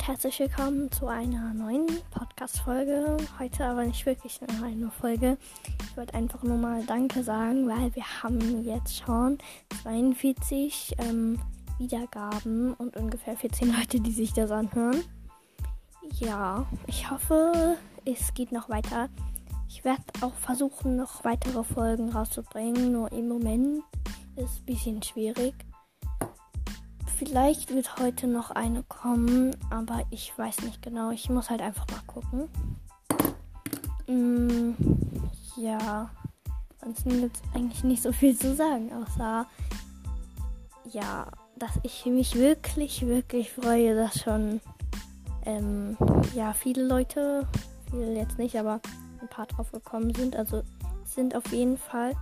und herzlich willkommen zu einer neuen Podcast-Folge. Heute aber nicht wirklich eine Folge. Ich wollte einfach nur mal Danke sagen, weil wir haben jetzt schon 42 ähm, Wiedergaben und ungefähr 14 Leute, die sich das anhören. Ja, ich hoffe, es geht noch weiter. Ich werde auch versuchen, noch weitere Folgen rauszubringen, nur im Moment ist es ein bisschen schwierig. Vielleicht wird heute noch eine kommen, aber ich weiß nicht genau. Ich muss halt einfach mal gucken. Mm, ja, ansonsten gibt es eigentlich nicht so viel zu sagen, außer ja, dass ich mich wirklich, wirklich freue, dass schon ähm, ja viele Leute, viele jetzt nicht, aber ein paar drauf gekommen sind. Also sind auf jeden Fall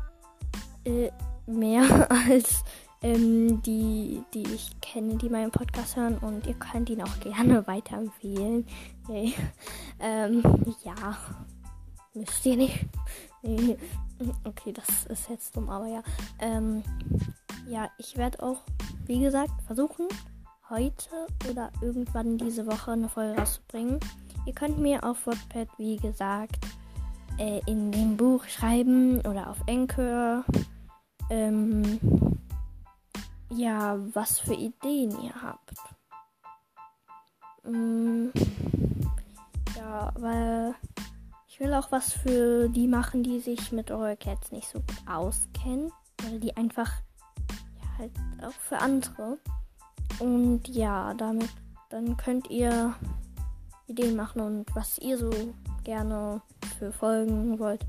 äh, mehr als ähm, die, die ich kenne, die meinen Podcast hören und ihr könnt ihn auch gerne weiterempfehlen. Okay. Ähm, ja, müsst ihr nicht. Nee. Okay, das ist jetzt dumm, aber ja. Ähm, ja, ich werde auch, wie gesagt, versuchen, heute oder irgendwann diese Woche eine Folge rauszubringen. Ihr könnt mir auf WordPad, wie gesagt, äh, in dem Buch schreiben oder auf Anchor. Ähm, ja, was für Ideen ihr habt. Mm, ja, weil ich will auch was für die machen, die sich mit Royal Cats nicht so gut auskennen. Oder die einfach ja, halt auch für andere. Und ja, damit dann könnt ihr Ideen machen und was ihr so gerne für Folgen wollt.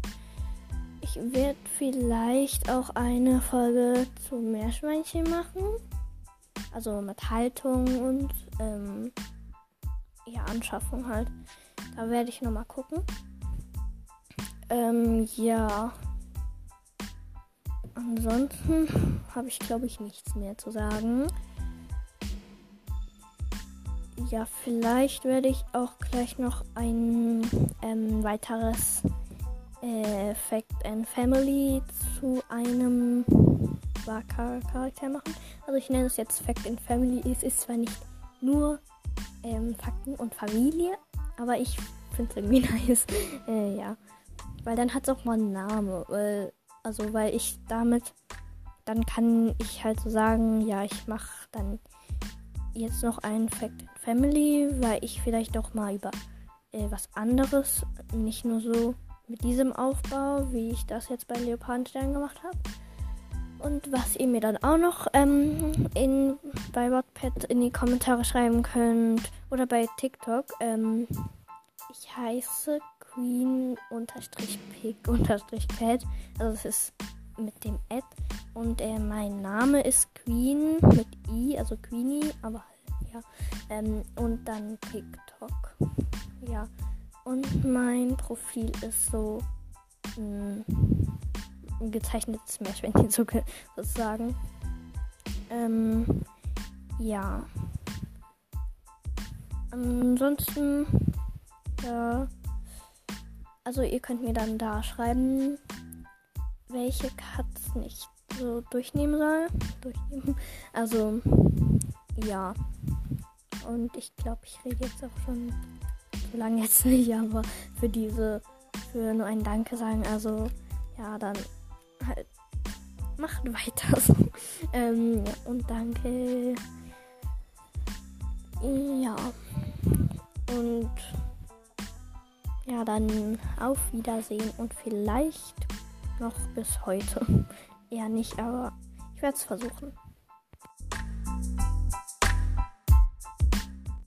Ich werde vielleicht auch eine Folge zu Meerschweinchen machen. Also mit Haltung und ähm, ja, Anschaffung halt. Da werde ich nochmal gucken. Ähm, ja. Ansonsten habe ich, glaube ich, nichts mehr zu sagen. Ja, vielleicht werde ich auch gleich noch ein ähm, weiteres äh, Fact and Family zu einem Charakter machen. Also ich nenne es jetzt Fact and Family. Es ist zwar nicht nur ähm, Fakten und Familie, aber ich finde es irgendwie nice. äh, ja. Weil dann hat es auch mal einen Namen. Weil, also weil ich damit, dann kann ich halt so sagen, ja, ich mache dann jetzt noch einen Fact and Family, weil ich vielleicht auch mal über äh, was anderes, nicht nur so mit diesem Aufbau, wie ich das jetzt bei Leopardenstern gemacht habe. Und was ihr mir dann auch noch ähm, in, bei Wattpad in die Kommentare schreiben könnt oder bei TikTok. Ähm, ich heiße Queen-Pick-Pad. Also das ist mit dem Ad. Und äh, mein Name ist Queen mit I, also Queenie, aber ja. Ähm, und dann TikTok. Ja. Und mein Profil ist so hm, ein gezeichnetes Meerschweinchen sozusagen. Ähm, ja. Ansonsten, ja. Also ihr könnt mir dann da schreiben, welche Katzen ich so durchnehmen soll. Durchnehmen. Also, ja. Und ich glaube, ich rede jetzt auch schon so lange jetzt nicht, aber für diese, für nur ein Danke sagen, also ja, dann halt macht weiter so. ähm, und danke. Ja. Und ja, dann auf Wiedersehen und vielleicht noch bis heute. Eher nicht, aber ich werde es versuchen.